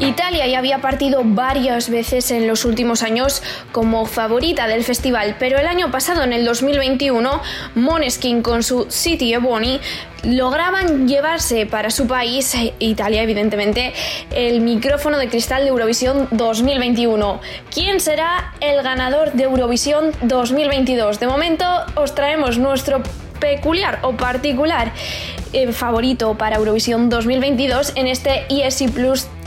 Italia ya había partido varias veces en los últimos años como favorita del festival, pero el año pasado, en el 2021, Moneskin con su City Ebony lograban llevarse para su país, Italia evidentemente, el micrófono de cristal de Eurovisión 2021. ¿Quién será el ganador de Eurovisión 2022? De momento os traemos nuestro peculiar o particular eh, favorito para Eurovisión 2022 en este ESC Plus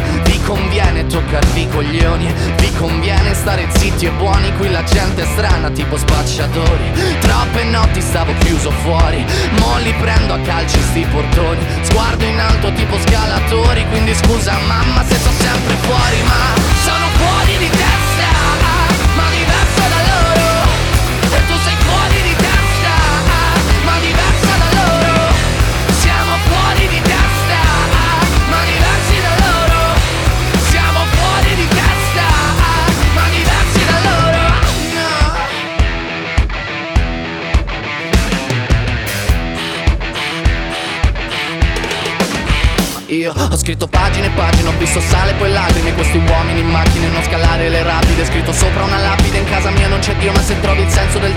vi conviene toccarvi i coglioni, vi conviene stare zitti e buoni, qui la gente è strana tipo spacciatori, troppe notti stavo chiuso fuori, mo li prendo a calci sti portoni, sguardo in alto tipo scalatori, quindi scusa mamma se sto sempre fuori, ma sono fuori di testa, Io ho scritto pagine e pagine, ho visto sale poi lacrime. Questi uomini in macchine, non scalare le rapide. Scritto sopra una lapide, in casa mia non c'è Dio Ma se trovi il senso del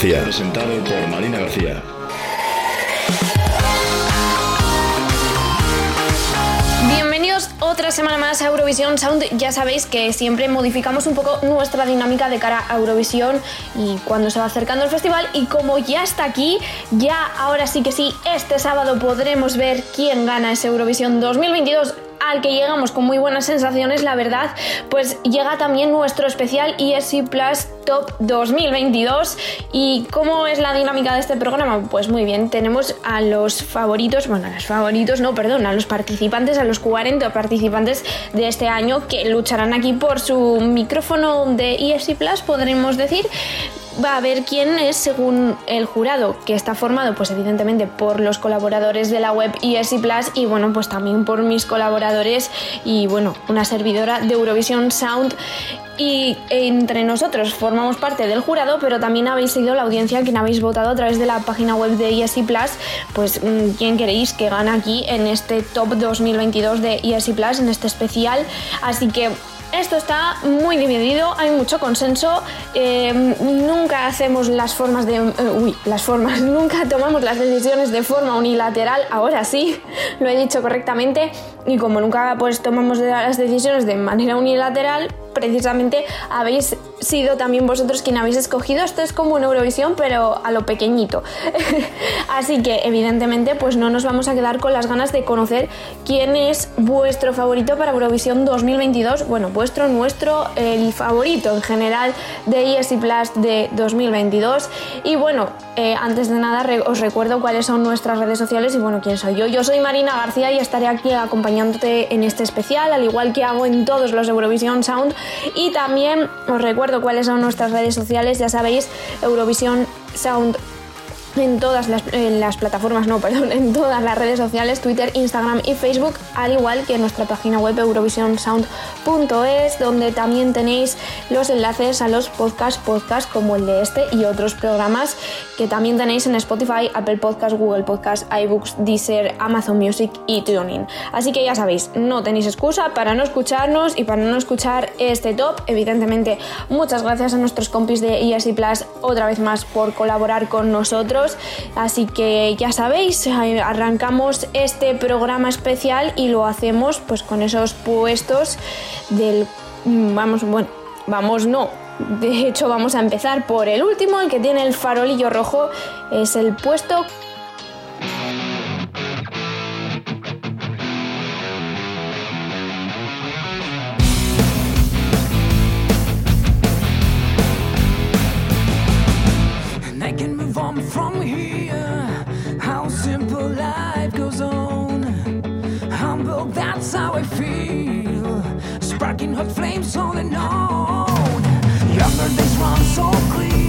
García. Presentado por Marina García. Bienvenidos otra semana más a Eurovisión Sound. Ya sabéis que siempre modificamos un poco nuestra dinámica de cara a Eurovisión y cuando se va acercando el festival. Y como ya está aquí, ya ahora sí que sí, este sábado podremos ver quién gana ese Eurovisión 2022 al que llegamos con muy buenas sensaciones, la verdad, pues llega también nuestro especial ESC Plus Top 2022. ¿Y cómo es la dinámica de este programa? Pues muy bien, tenemos a los favoritos, bueno, a los favoritos, no, perdón, a los participantes, a los 40 participantes de este año que lucharán aquí por su micrófono de ESC Plus, podremos decir va a ver quién es según el jurado, que está formado pues evidentemente por los colaboradores de la web ESC Plus y bueno, pues también por mis colaboradores y bueno, una servidora de Eurovision Sound y entre nosotros formamos parte del jurado, pero también habéis sido la audiencia quien habéis votado a través de la página web de ESC Plus, pues mm, quién queréis que gane aquí en este top 2022 de ESC Plus, en este especial. Así que esto está muy dividido, hay mucho consenso, eh, nunca hacemos las formas de... Eh, uy, las formas, nunca tomamos las decisiones de forma unilateral, ahora sí, lo he dicho correctamente, y como nunca pues tomamos las decisiones de manera unilateral, precisamente habéis sido también vosotros quien habéis escogido. Esto es como una Eurovisión, pero a lo pequeñito. Así que, evidentemente, pues no nos vamos a quedar con las ganas de conocer quién es vuestro favorito para Eurovisión 2022. Bueno, vuestro, nuestro, el favorito en general de ESI Plus de 2022. Y bueno, eh, antes de nada os recuerdo cuáles son nuestras redes sociales y bueno, quién soy yo. Yo soy Marina García y estaré aquí acompañándote en este especial, al igual que hago en todos los Eurovisión Sound. Y también os recuerdo cuáles son nuestras redes sociales, ya sabéis, Eurovisión Sound en todas las, plataformas, no, perdón, en todas las redes sociales, Twitter, Instagram y Facebook, al igual que en nuestra página web eurovisionsound.es, donde también tenéis los enlaces a los podcasts, podcasts como el de este y otros programas que también tenéis en Spotify, Apple Podcasts, Google Podcasts, iBooks, Deezer, Amazon Music y TuneIn. Así que ya sabéis, no tenéis excusa para no escucharnos y para no escuchar este top. Evidentemente, muchas gracias a nuestros compis de ESI Plus otra vez más por colaborar con nosotros Así que ya sabéis, arrancamos este programa especial y lo hacemos pues con esos puestos del... Mm, vamos, bueno, vamos no, de hecho, vamos a empezar por el último, el que tiene el farolillo rojo. Es el puesto hot flames all and on. Younger days run so clear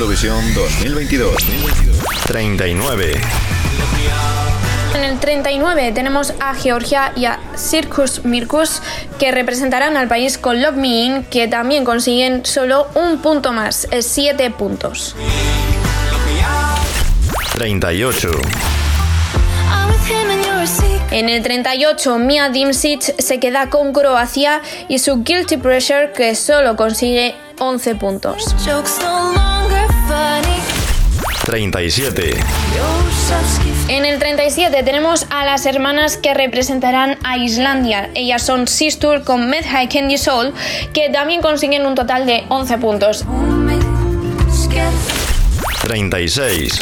Eurovisión 2022. 39. En el 39 tenemos a Georgia y a Circus Mirkus que representarán al país con Love Me In que también consiguen solo un punto más, 7 puntos. 38. En el 38, Mia Dimsic se queda con Croacia y su Guilty Pressure que solo consigue 11 puntos. 37. En el 37 tenemos a las hermanas que representarán a Islandia. Ellas son Sistur con Medhai Candy Soul, que también consiguen un total de 11 puntos. 36.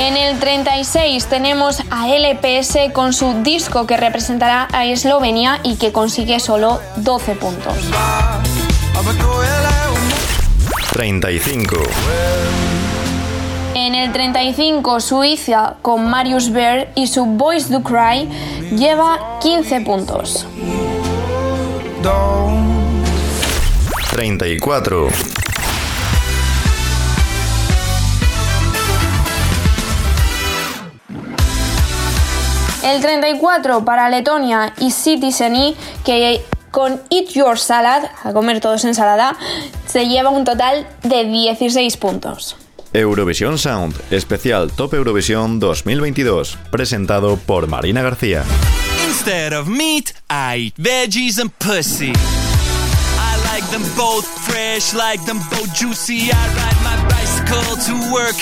En el 36 tenemos a LPS con su disco que representará a Eslovenia y que consigue solo 12 puntos. 35. En el 35, Suiza con Marius Bear y su Boys Do Cry lleva 15 puntos. 34. El 34 para Letonia y Citizen E, que con Eat Your Salad, a comer todos ensalada, se lleva un total de 16 puntos. Eurovisión Sound, especial Top Eurovisión 2022, presentado por Marina García. Instead of meat, I eat veggies and pussy. I like them both fresh, like them both juicy. I ride my bicycle to work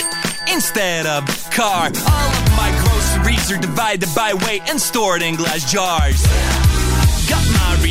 instead of car. All of my groceries are divided by weight and stored in glass jars. Got my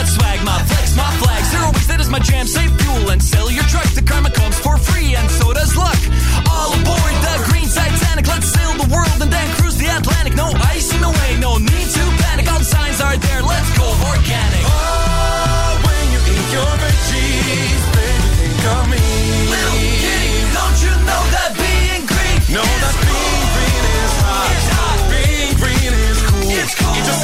that's swag, my flex, my flag. Zero waste, that is my jam. Save fuel and sell your truck. The karma comes for free, and so does luck. All aboard the green Titanic. Let's sail the world and then cruise the Atlantic. No ice in the way, no need to panic. All the signs are there. Let's go organic. Oh, when you eat your veggies, baby, think of me. Little kitty, don't you know that being green? Know that being green is hot. It's hot. Being green is cool. It's cool. Eat your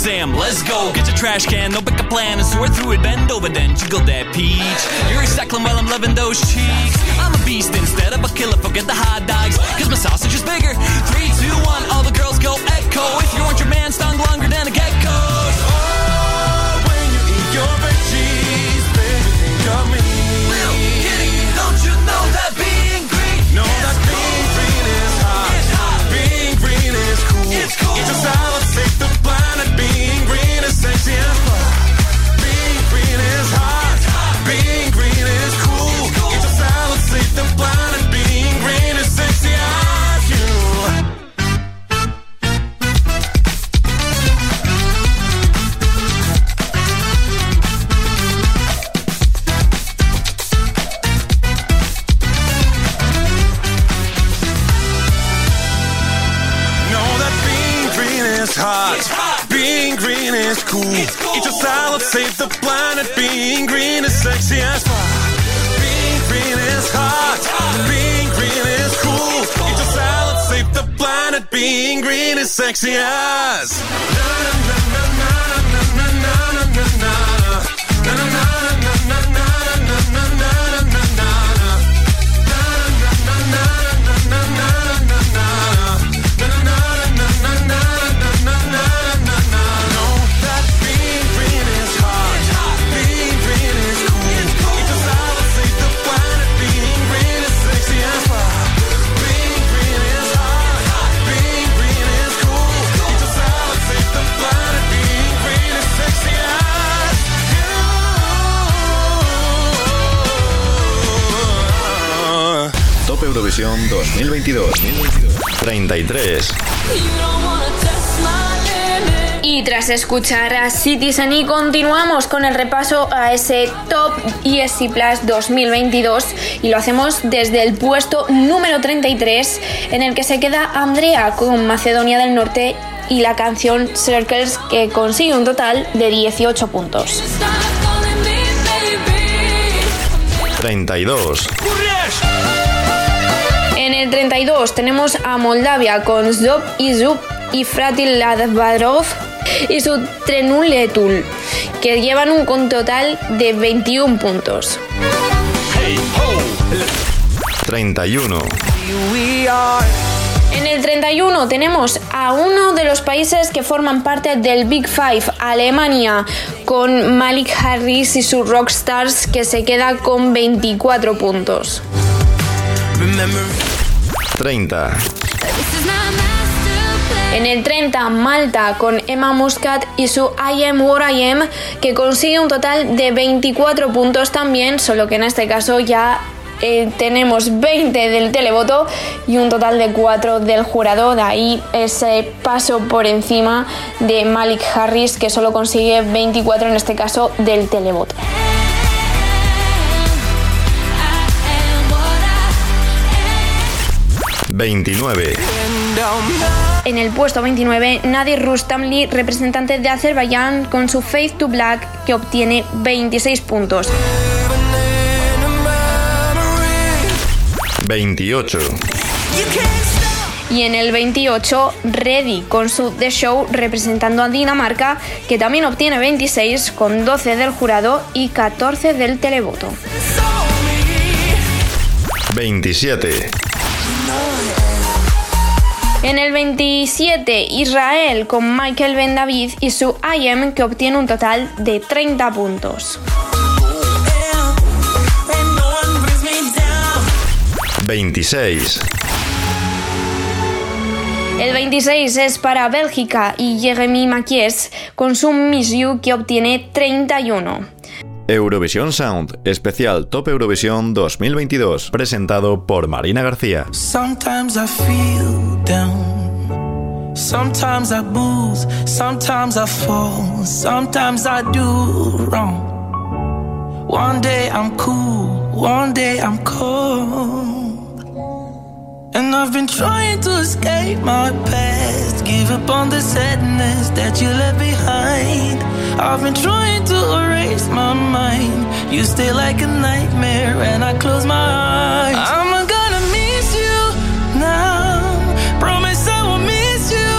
exam. Let's go. Get your trash can, no pick a plan and sort through it. Bend over, then jiggle that peach. You're recycling while I'm loving those cheeks. I'm a beast instead of a killer. Forget the hot dogs, cause my sausage is bigger. Three, two, one, all the girls go echo. If you want your man stung longer than a gecko. Oh, when you eat your veggies, baby, think of me. Little kitty, don't you know that being green? Know that being green is hot. It's hot. Being green is cool. It's cool. Eat your salad, is cool. It's cool. Eat your salad, save the planet. Being green is sexy as fuck. Being green is hot. Being green is cool. Eat your salad, save the planet. Being green is sexy as. Know Eurovisión 2022. 33. Y tras escuchar a Citizen E continuamos con el repaso a ese Top ESC Plus 2022 y lo hacemos desde el puesto número 33 en el que se queda Andrea con Macedonia del Norte y la canción Circles que consigue un total de 18 puntos. 32. En el 32 tenemos a Moldavia con Zob y Zub y Fratil Ladvarov y su Trenuletul, que llevan un total de 21 puntos. Hey, ho! 31. We are. En el 31 tenemos a uno de los países que forman parte del Big Five, Alemania, con Malik Harris y sus Rockstars que se queda con 24 puntos. Remember 30. En el 30, Malta con Emma Muscat y su I Am What I Am, que consigue un total de 24 puntos también, solo que en este caso ya eh, tenemos 20 del televoto y un total de 4 del jurado. De ahí ese paso por encima de Malik Harris, que solo consigue 24 en este caso del televoto. 29. En el puesto 29, Nadir Rustamli, representante de Azerbaiyán, con su Faith to Black, que obtiene 26 puntos. 28. Y en el 28, Reddy, con su The Show, representando a Dinamarca, que también obtiene 26, con 12 del jurado y 14 del televoto. 27. En el 27, Israel con Michael Ben David y su I Am, que obtiene un total de 30 puntos. 26. El 26 es para Bélgica y Jeremy Maquies con su Miss You, que obtiene 31. Eurovisión Sound, especial Top Eurovisión 2022, presentado por Marina García. Sometimes I feel down. Sometimes I booze. Sometimes I fall. Sometimes I do wrong. One day I'm cool. One day I'm cold. And I've been trying to escape my past. Give up on the sadness that you left behind. I've been trying to erase my mind. You stay like a nightmare when I close my eyes. I'm gonna miss you now. Promise I will miss you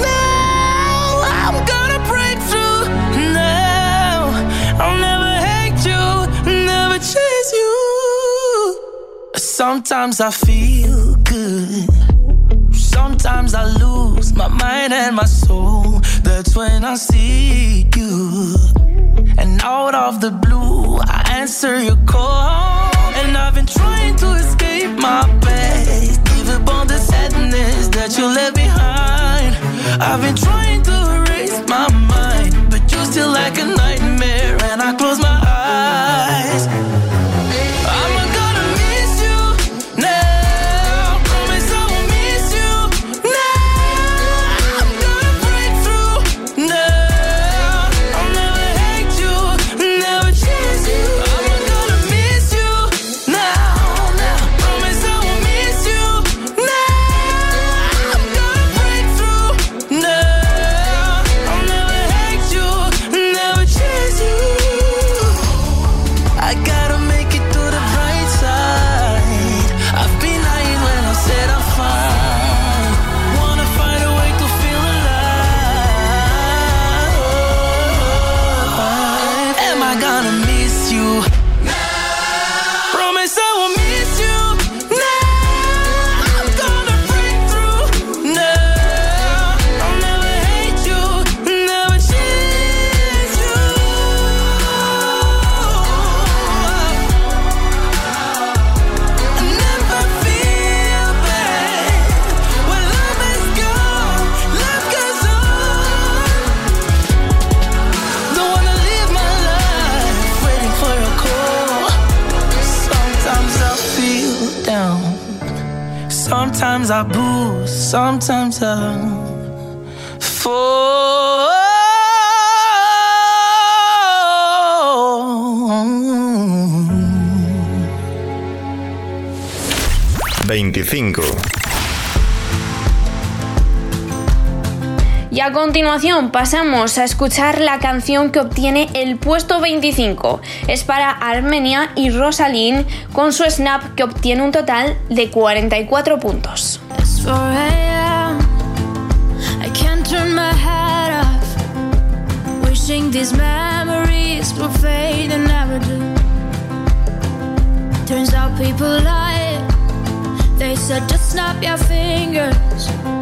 now. I'm gonna break through now. I'll never hate you, never chase you. Sometimes I feel good. Sometimes I lose my mind and my soul. That's when I see you. And out of the blue, I answer your call. And I've been trying to escape my past. Give up on the sadness that you left behind. I've been trying to erase my mind. But you're still like a nightmare. And I close my eyes. Sometimes I boost. Sometimes I fall. 25. Y a continuación pasamos a escuchar la canción que obtiene el puesto 25. Es para Armenia y Rosalind con su Snap que obtiene un total de 44 puntos. It's 4 a.m. I can't turn my head off. Wishing these memories will fade and never do. Turns out people. They said just snap your fingers.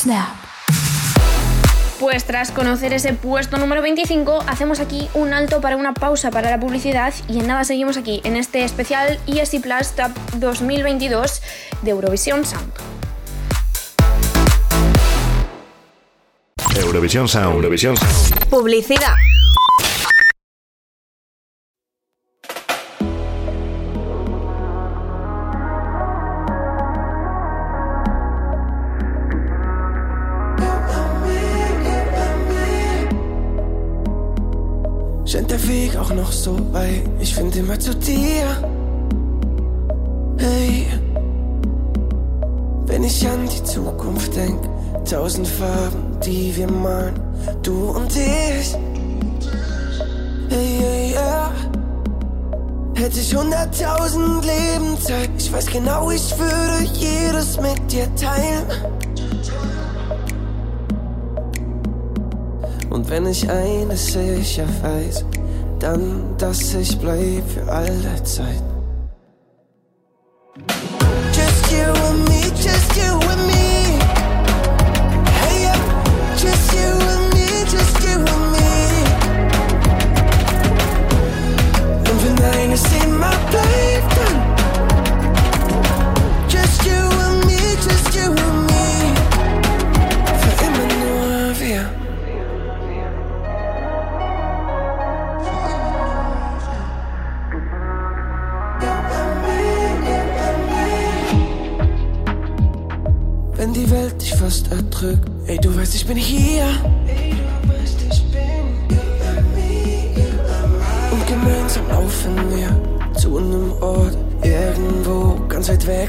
Snap. Pues tras conocer ese puesto número 25, hacemos aquí un alto para una pausa para la publicidad y en nada seguimos aquí en este especial ESC Plus Top 2022 de Eurovisión Sound. Eurovisión Sound. Eurovisión Sound. Publicidad. Zu dir. Hey, wenn ich an die Zukunft denk, tausend Farben, die wir malen, du und ich. Hey, hey, ja. Hätte ich hunderttausend Leben Zeit, ich weiß genau, ich würde jedes mit dir teilen. Und wenn ich eines sicher weiß, dann, dass ich bleib für alle Zeit.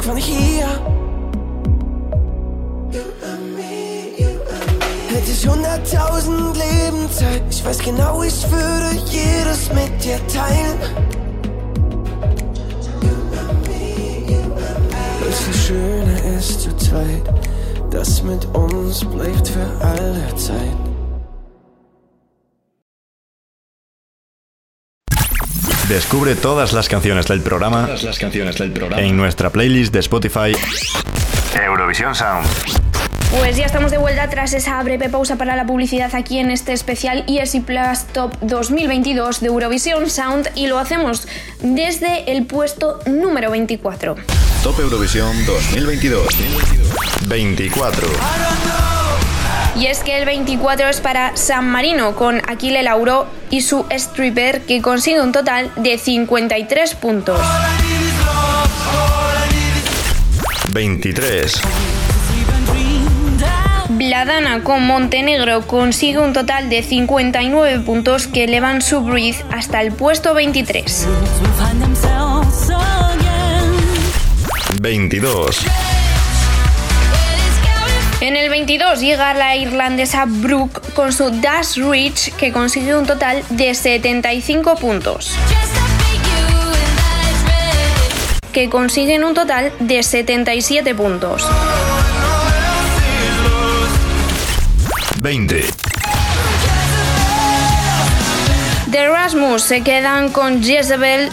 Weg von hier. Hätte ich hunderttausend Leben Zeit, ich weiß genau, ich würde jedes mit dir teilen. Das Schöne ist zu zweit, das mit uns bleibt für alle Zeit. Descubre todas las canciones del programa, Todas las canciones del programa. en nuestra playlist de Spotify Eurovisión Sound. Pues ya estamos de vuelta tras esa breve pausa para la publicidad aquí en este especial ESI Plus Top 2022 de Eurovisión Sound y lo hacemos desde el puesto número 24. Top Eurovisión 2022. 24. Y es que el 24 es para San Marino con Aquile Lauro y su stripper que consigue un total de 53 puntos. 23. Bladana con Montenegro consigue un total de 59 puntos que elevan su Breathe hasta el puesto 23. 22. En el 22 llega la irlandesa Brooke con su Dash Reach que consigue un total de 75 puntos. Que consiguen un total de 77 puntos. 20. The Rasmus se quedan con Jezebel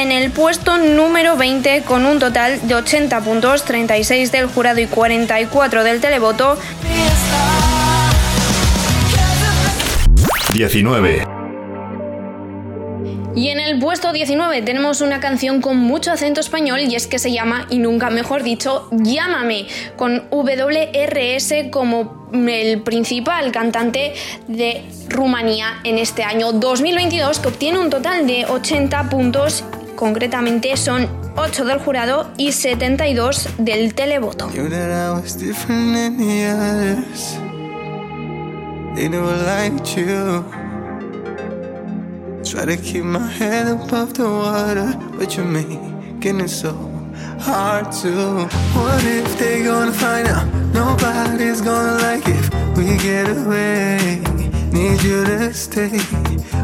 en el puesto número 20 con un total de 80 puntos, 36 del jurado y 44 del televoto. 19. Y en el puesto 19 tenemos una canción con mucho acento español y es que se llama, y nunca mejor dicho, Llámame, con WRS como el principal cantante de Rumanía en este año 2022 que obtiene un total de 80 puntos, concretamente son 8 del jurado y 72 del televoto. Try to keep my head above the water, but you're making it so hard to. What if they gonna find out? Nobody's gonna like if we get away. Need you to stay.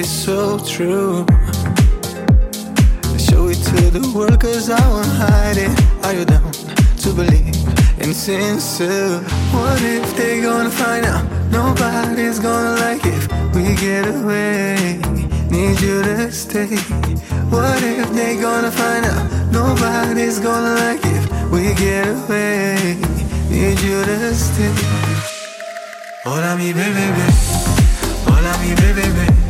It's so true. Show it to the world cause I won't hide it. Are you down to believe in sincere? What if they gonna find out? Nobody's gonna like if we get away. Need you to stay. What if they gonna find out? Nobody's gonna like if we get away. Need you to stay. Hola mi bebé, hola mi bebé,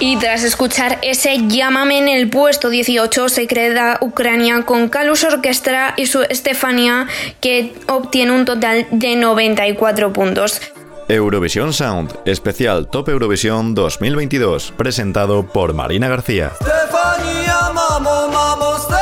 Y tras escuchar ese llámame en el puesto 18, se queda Ucrania con Kalus Orquestra y su Estefania, que obtiene un total de 94 puntos. Eurovisión Sound, especial Top Eurovisión 2022, presentado por Marina García. Estefania, mamo, mamo,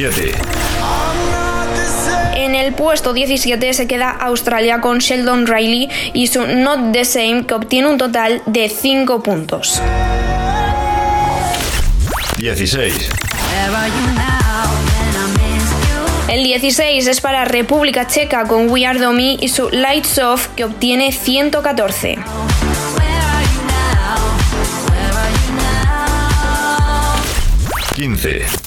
17. En el puesto 17 se queda Australia con Sheldon Riley y su Not the Same que obtiene un total de 5 puntos. 16. El 16 es para República Checa con We Are Domi y su Lights Off que obtiene 114. Quince.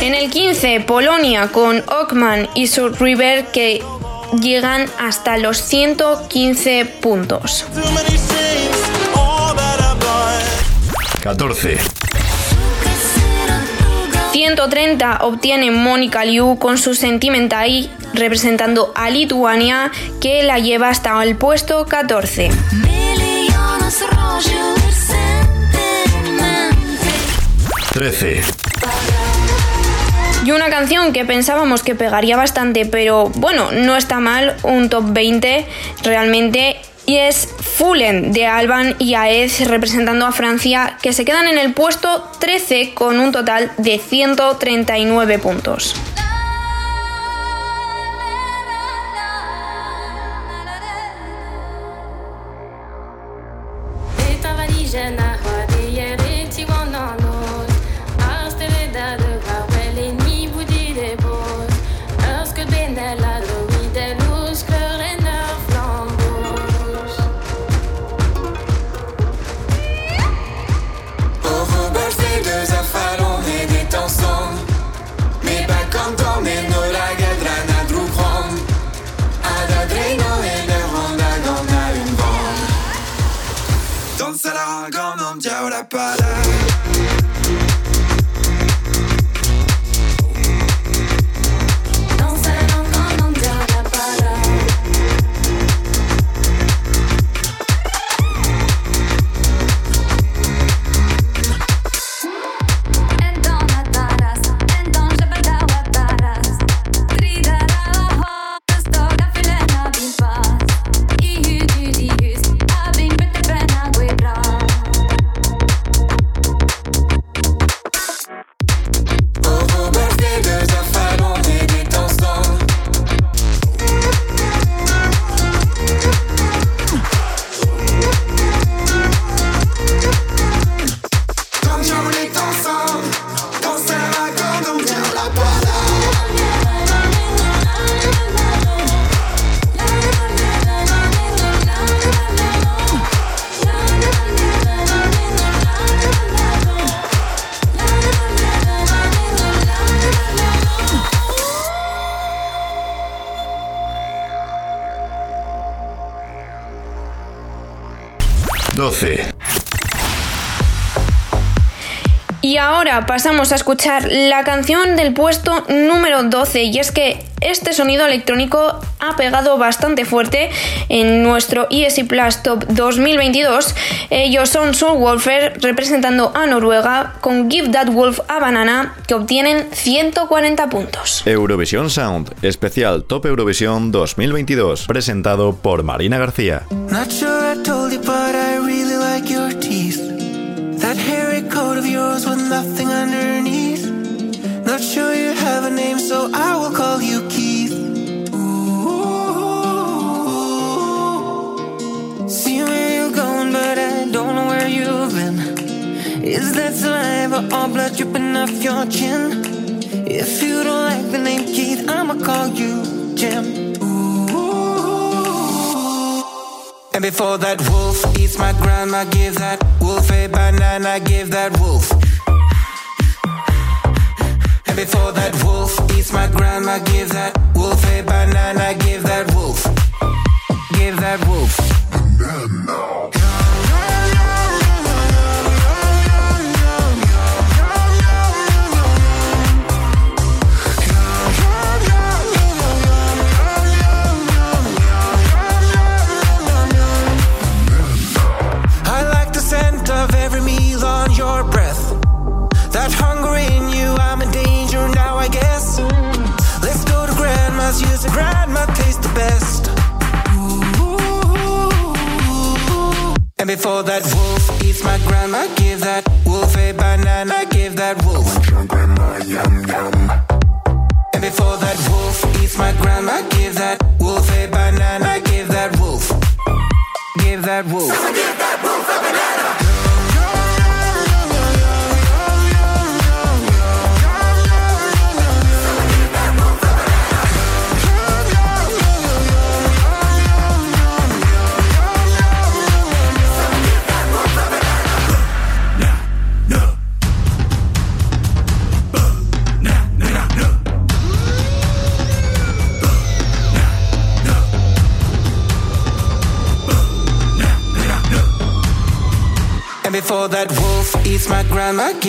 En el 15 Polonia con Ockman y su River que llegan hasta los 115 puntos. 14. 130 obtiene Mónica Liu con su Sentimentai representando a Lituania que la lleva hasta el puesto 14. 13. Y una canción que pensábamos que pegaría bastante, pero bueno, no está mal, un top 20 realmente. Y es Fullen de Alban y Aez representando a Francia, que se quedan en el puesto 13 con un total de 139 puntos. para Y ahora pasamos a escuchar la canción del puesto número 12 y es que este sonido electrónico ha pegado bastante fuerte en nuestro ESC Plus Top 2022. Ellos son Soul Wolfer representando a Noruega con Give That Wolf a Banana que obtienen 140 puntos. Eurovisión Sound, especial Top Eurovisión 2022, presentado por Marina García. Not sure you have a name, so I will call you but I don't know where you've been. Is that saliva or blood dripping off your chin? If you don't like the name Keith, I'ma call you Jim. And before that wolf eats my grandma, give that wolf a banana, give that wolf. And before that wolf eats my grandma, give that wolf a banana, give that wolf. Give that wolf. I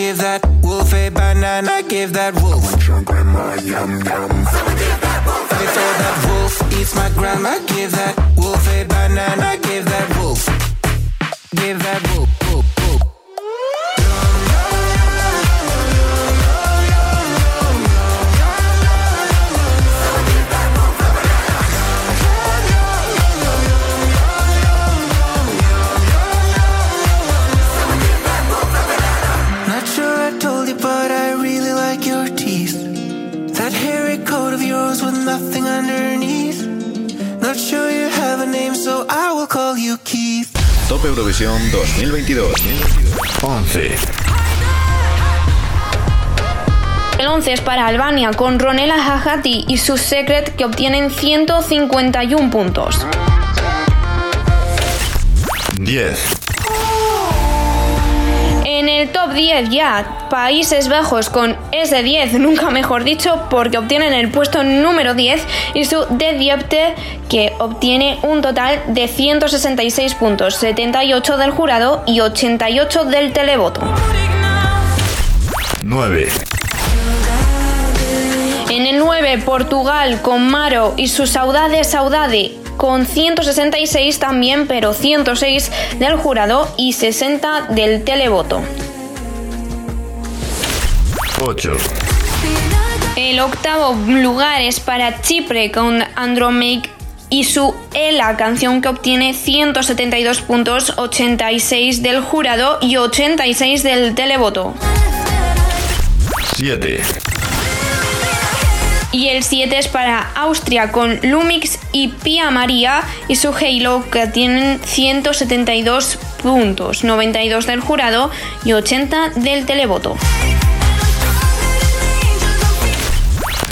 give that wolf a banana, give that wolf. And before that wolf eats my grandma, give that wolf a banana, give that wolf. Give that wolf. wolf, wolf. Top Eurovisión 2022. 11. El 11 es para Albania con Ronela Hajati y su Secret que obtienen 151 puntos. 10. En el top 10 ya, Países Bajos con ese 10, nunca mejor dicho, porque obtienen el puesto número 10 y su De Diepte que obtiene un total de 166 puntos, 78 del jurado y 88 del televoto. 9. En el 9, Portugal con Maro y su Saudade Saudade con 166 también, pero 106 del jurado y 60 del televoto. 8. El octavo lugar es para Chipre con Andromake y su Ela, canción que obtiene 172 puntos, 86 del jurado y 86 del televoto. 7. Y el 7 es para Austria con Lumix y Pia María y su Halo que tienen 172 puntos, 92 del jurado y 80 del televoto.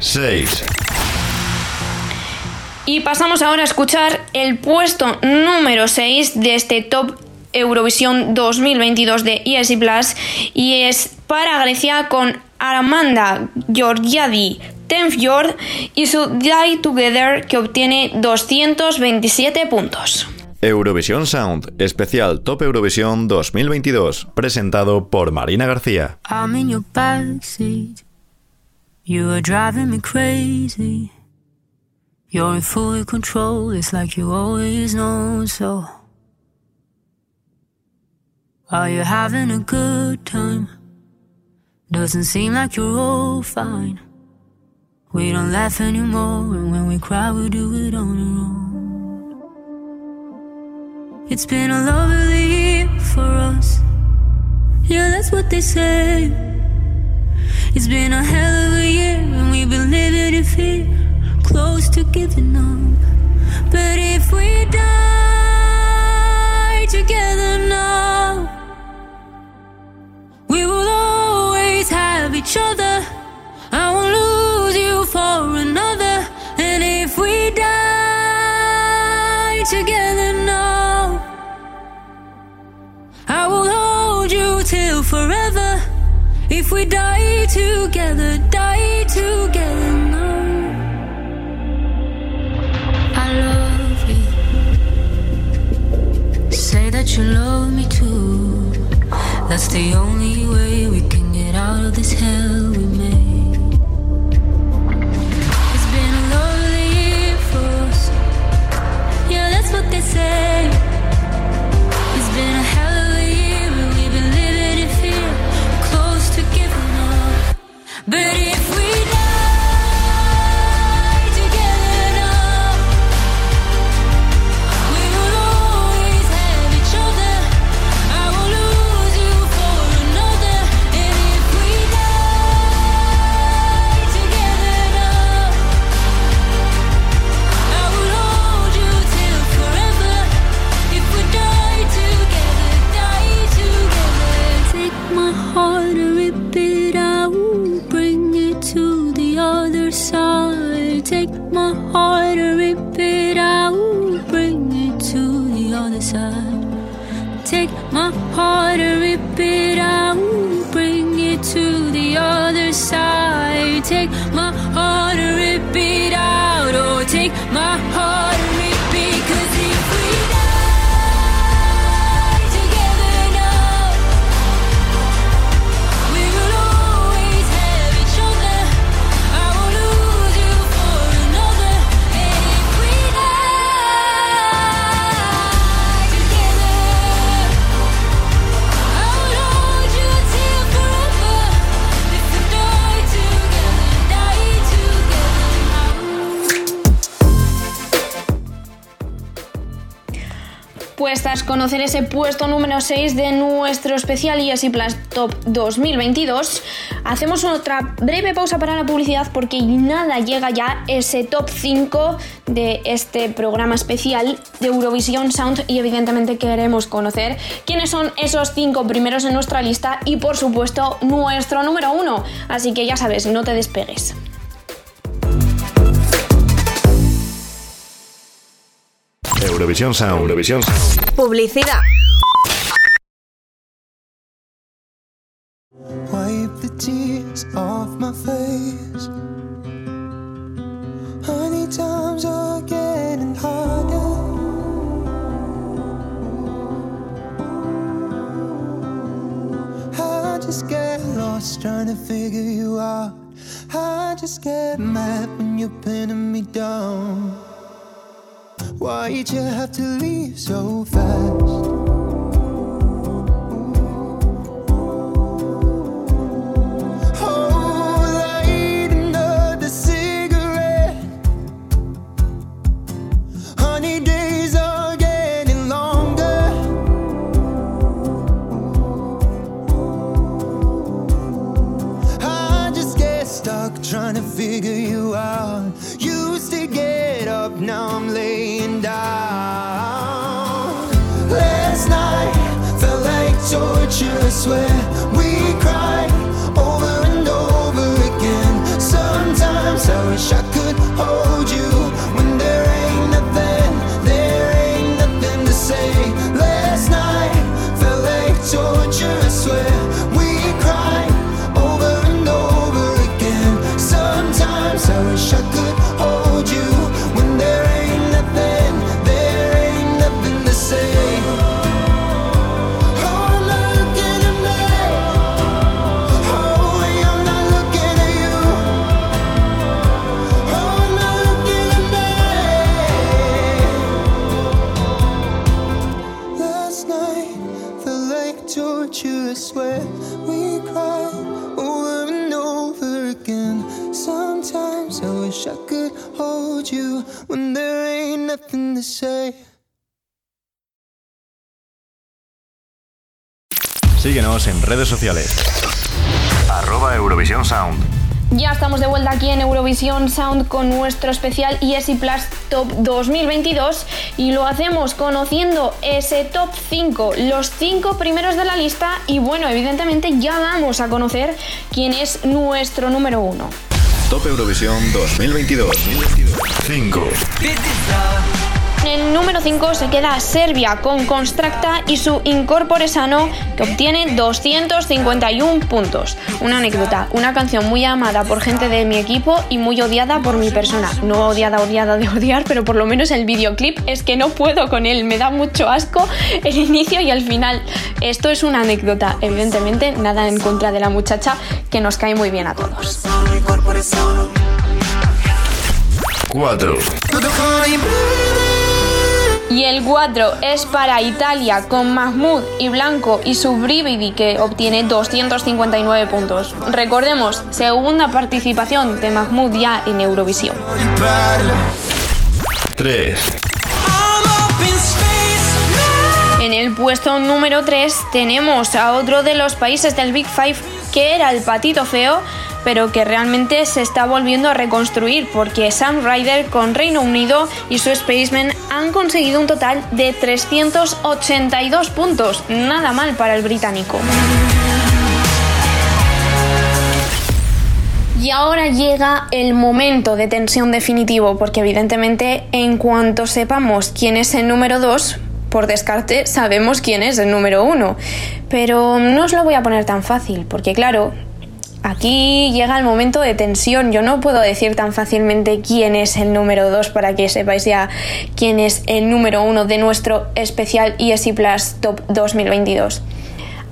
6. Y pasamos ahora a escuchar el puesto número 6 de este Top Eurovisión 2022 de ESI Plus y es para Grecia con Armanda Georgiadi Tenfjord y su Die Together que obtiene 227 puntos. Eurovisión Sound, especial Top Eurovisión 2022, presentado por Marina García. I'm in your backseat. You are driving me crazy. You're in full control, it's like you always know so. Are you having a good time? Doesn't seem like you're all fine. We don't laugh anymore, and when we cry, we do it on our own. It's been a lovely year for us. Yeah, that's what they say. It's been a hell of a year, and we've been living in fear, close to giving up. But if we die together now, we will always have each other. I won't lose you for another. And if we die together now, I will hold you till forever. If we die together, die together now. I love you. Say that you love me too. That's the only way we can get out of this hell we made. It's been year for us. Yeah, that's what they say. It's been a hell up. My heart conocer ese puesto número 6 de nuestro especial ESI Plus Top 2022, hacemos otra breve pausa para la publicidad porque nada llega ya ese top 5 de este programa especial de Eurovisión Sound y evidentemente queremos conocer quiénes son esos 5 primeros en nuestra lista y por supuesto nuestro número 1. Así que ya sabes, no te despegues. Eurovisión Sound, Eurovisión Sound. Publicidad. is off my face. Honey, times are getting harder. I just get lost trying to figure you out. I just get mad when you're pinning me down. Why'd you have to leave so fast? Oh, light another cigarette. Honey, days are getting longer. I just get stuck trying to figure you out. Used to get up, now I'm laying torture, swear. We cried over and over again. Sometimes I wish I Síguenos en redes sociales. Arroba Eurovisión Sound. Ya estamos de vuelta aquí en Eurovisión Sound con nuestro especial ESI Plus Top 2022 y lo hacemos conociendo ese top 5, los 5 primeros de la lista y bueno, evidentemente ya vamos a conocer quién es nuestro número 1. Top Eurovisión 2022. 5. En el número 5 se queda Serbia con Constructa y su Incorpore Sano que obtiene 251 puntos. Una anécdota, una canción muy amada por gente de mi equipo y muy odiada por mi persona. No odiada, odiada de odiar, pero por lo menos el videoclip es que no puedo con él. Me da mucho asco el inicio y el final. Esto es una anécdota, evidentemente nada en contra de la muchacha que nos cae muy bien a todos. 4. Y el 4 es para Italia con Mahmoud y Blanco y su Brividi que obtiene 259 puntos. Recordemos, segunda participación de Mahmoud ya en Eurovisión. 3. En el puesto número 3 tenemos a otro de los países del Big Five que era el patito feo, pero que realmente se está volviendo a reconstruir porque Sam Ryder con Reino Unido y su Spaceman han conseguido un total de 382 puntos. Nada mal para el británico. Y ahora llega el momento de tensión definitivo, porque evidentemente en cuanto sepamos quién es el número 2, por descarte sabemos quién es el número 1. Pero no os lo voy a poner tan fácil, porque claro, aquí llega el momento de tensión. Yo no puedo decir tan fácilmente quién es el número 2 para que sepáis ya quién es el número 1 de nuestro especial ESI Plus Top 2022.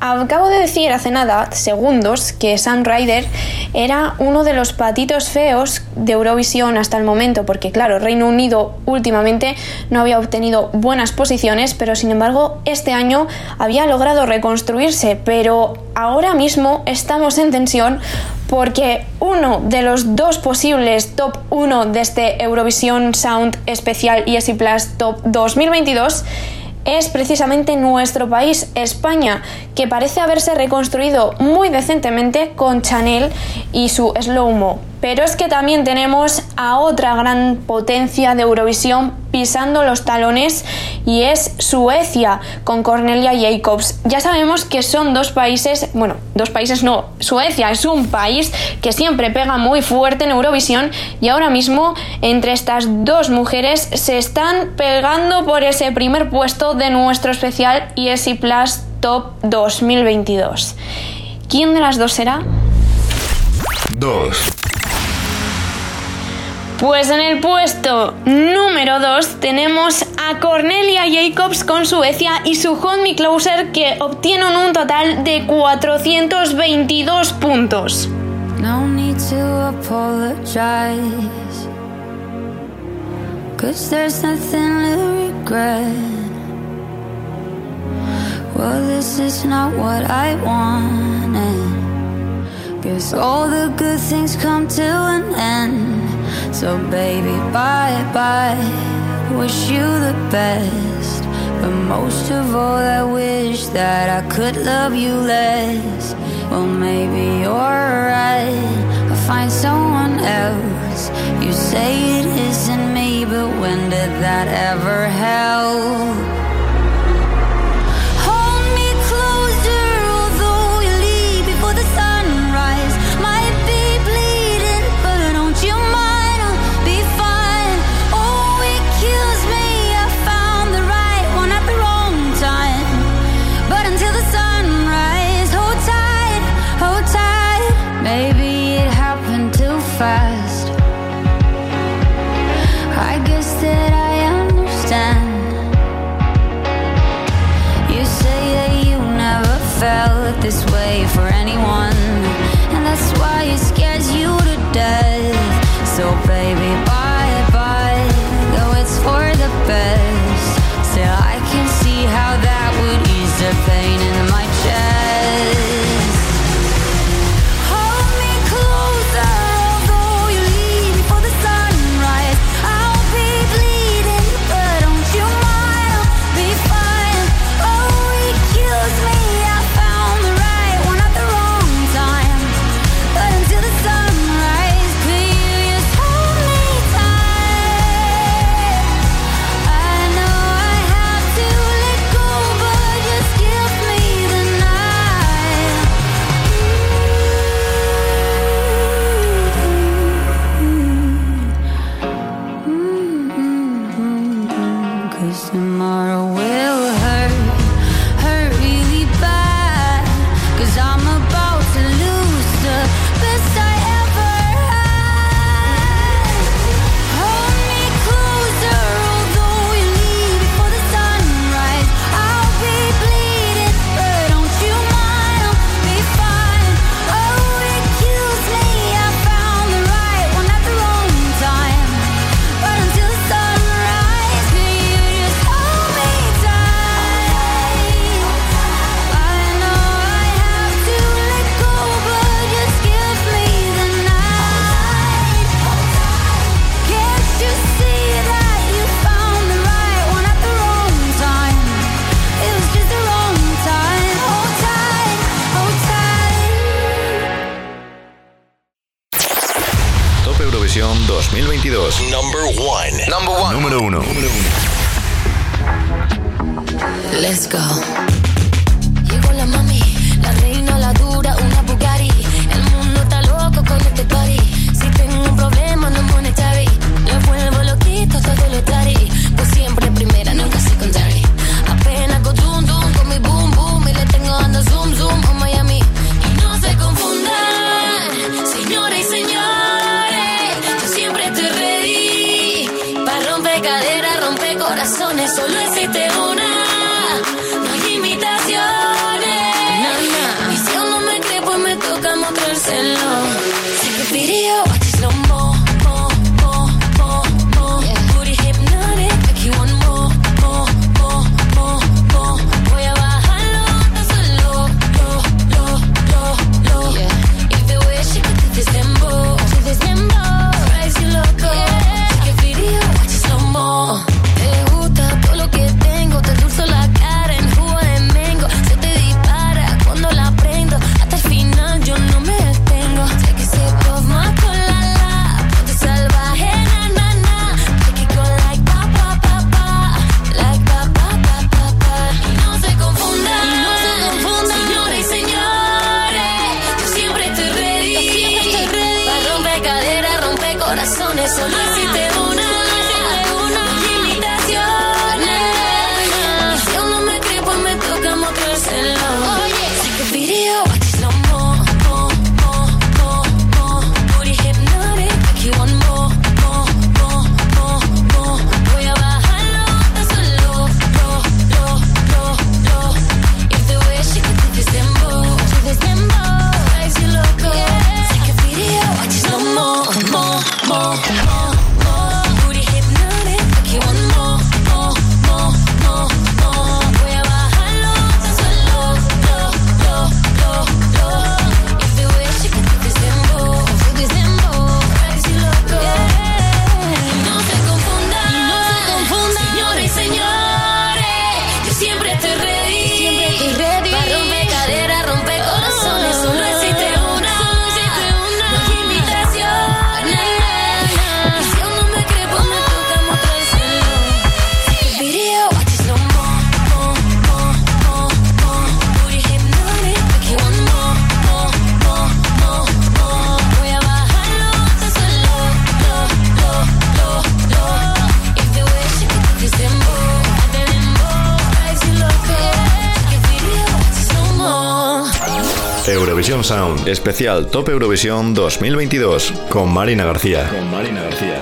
Acabo de decir hace nada, segundos, que Sam Ryder era uno de los patitos feos de Eurovisión hasta el momento, porque claro, Reino Unido últimamente no había obtenido buenas posiciones, pero sin embargo este año había logrado reconstruirse, pero ahora mismo estamos en tensión porque uno de los dos posibles top 1 de este Eurovisión Sound especial ESI Plus Top 2022 es precisamente nuestro país, España, que parece haberse reconstruido muy decentemente con Chanel y su Slow Mo. Pero es que también tenemos a otra gran potencia de Eurovisión pisando los talones y es Suecia con Cornelia Jacobs. Ya sabemos que son dos países, bueno, dos países no, Suecia es un país que siempre pega muy fuerte en Eurovisión y ahora mismo entre estas dos mujeres se están pegando por ese primer puesto de nuestro especial ESI Plus Top 2022. ¿Quién de las dos será? Dos. Pues en el puesto número 2 tenemos a Cornelia Jacobs con Suecia y su Hold Me Closer que obtienen un total de 422 puntos. No need to apologize. Cause there's nothing to regret. Well, this is not what I wanted. Cause all the good things come to an end. So baby, bye bye. Wish you the best. But most of all, I wish that I could love you less. Well, maybe you're right. I'll find someone else. You say it isn't me, but when did that ever help? Sound, especial Top Eurovisión 2022, con Marina García. Con Marina García.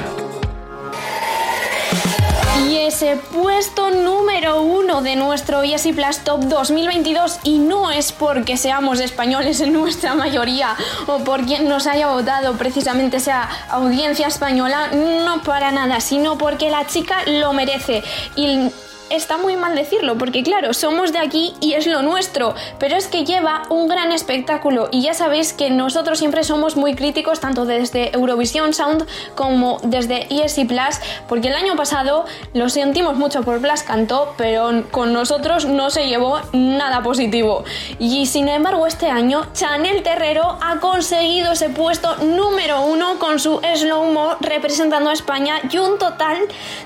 Y ese puesto número uno de nuestro Easy Plus Top 2022, y no es porque seamos españoles en nuestra mayoría o por quien nos haya votado precisamente sea audiencia española, no para nada, sino porque la chica lo merece. Y está muy mal decirlo, porque claro, somos de aquí y es lo nuestro, pero es que lleva un gran espectáculo y ya sabéis que nosotros siempre somos muy críticos tanto desde Eurovisión Sound como desde ESC Plus, porque el año pasado lo sentimos mucho por Blas cantó, pero con nosotros no se llevó nada positivo. Y sin embargo este año Chanel Terrero ha conseguido ese puesto número uno con su Slow Mo representando a España y un total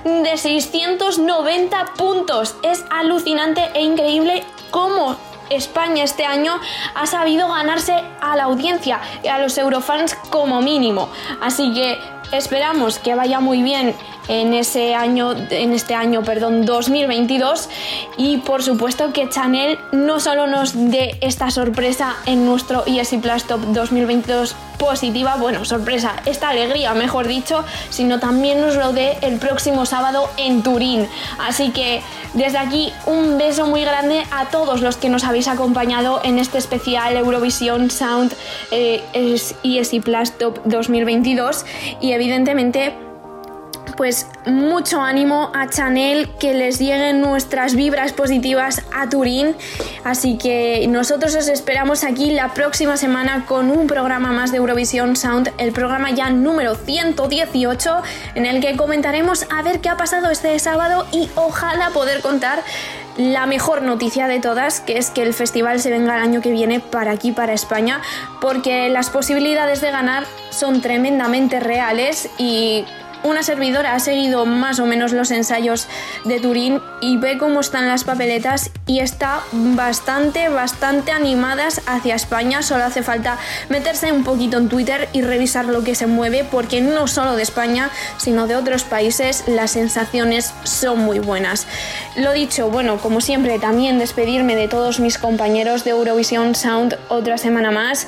de 690 puntos es alucinante e increíble cómo España este año ha sabido ganarse a la audiencia y a los eurofans como mínimo. Así que esperamos que vaya muy bien en ese año en este año, perdón, 2022 y por supuesto que Chanel no solo nos dé esta sorpresa en nuestro ESC Plus Top 2022 positiva, bueno, sorpresa, esta alegría, mejor dicho, sino también nos lo dé el próximo sábado en Turín. Así que desde aquí un beso muy grande a todos los que nos habéis acompañado en este especial Eurovisión Sound eh, ESC Plus Top 2022 y evidentemente pues mucho ánimo a Chanel, que les lleguen nuestras vibras positivas a Turín. Así que nosotros os esperamos aquí la próxima semana con un programa más de Eurovisión Sound, el programa ya número 118, en el que comentaremos a ver qué ha pasado este sábado y ojalá poder contar la mejor noticia de todas, que es que el festival se venga el año que viene para aquí, para España, porque las posibilidades de ganar son tremendamente reales y una servidora ha seguido más o menos los ensayos de Turín y ve cómo están las papeletas y está bastante, bastante animadas hacia España. Solo hace falta meterse un poquito en Twitter y revisar lo que se mueve porque no solo de España, sino de otros países las sensaciones son muy buenas. Lo dicho, bueno, como siempre, también despedirme de todos mis compañeros de Eurovision Sound otra semana más.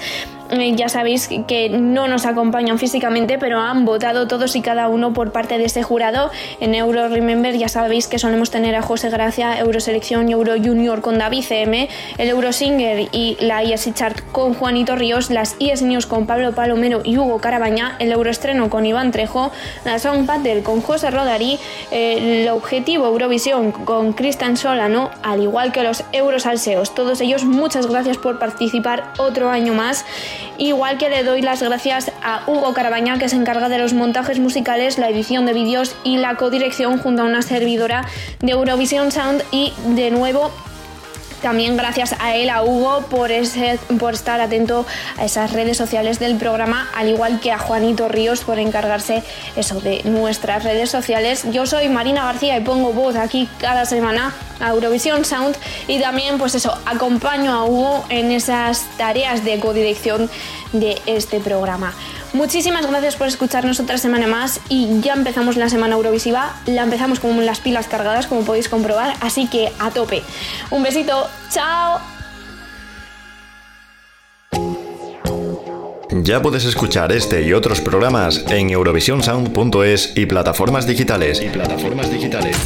Eh, ya sabéis que no nos acompañan físicamente, pero han votado todos y cada uno por parte de este jurado. En Euro Remember ya sabéis que solemos tener a José Gracia, Euroselección Euro Junior con David CM, el Eurosinger y la ESI Chart con Juanito Ríos, las ES News con Pablo Palomero y Hugo Carabaña, el Euroestreno con Iván Trejo, la Song Battle con José Rodarí, el Objetivo Eurovisión con Cristian Solano, al igual que los Eurosalseos. Todos ellos, muchas gracias por participar otro año más. Igual que le doy las gracias a Hugo Carabaña, que se encarga de los montajes musicales, la edición de vídeos y la codirección junto a una servidora de Eurovision Sound. Y de nuevo también gracias a él, a Hugo, por, ese, por estar atento a esas redes sociales del programa, al igual que a Juanito Ríos por encargarse eso de nuestras redes sociales. Yo soy Marina García y pongo voz aquí cada semana a Eurovisión Sound y también pues eso, acompaño a Hugo en esas tareas de codirección de este programa. Muchísimas gracias por escucharnos otra semana más y ya empezamos la semana Eurovisiva. La empezamos con las pilas cargadas, como podéis comprobar, así que a tope. Un besito, chao. Ya puedes escuchar este y otros programas en eurovisionsound.es y plataformas digitales. Y plataformas digitales.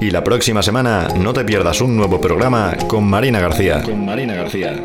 Y la próxima semana no te pierdas un nuevo programa con Marina García. Con Marina García.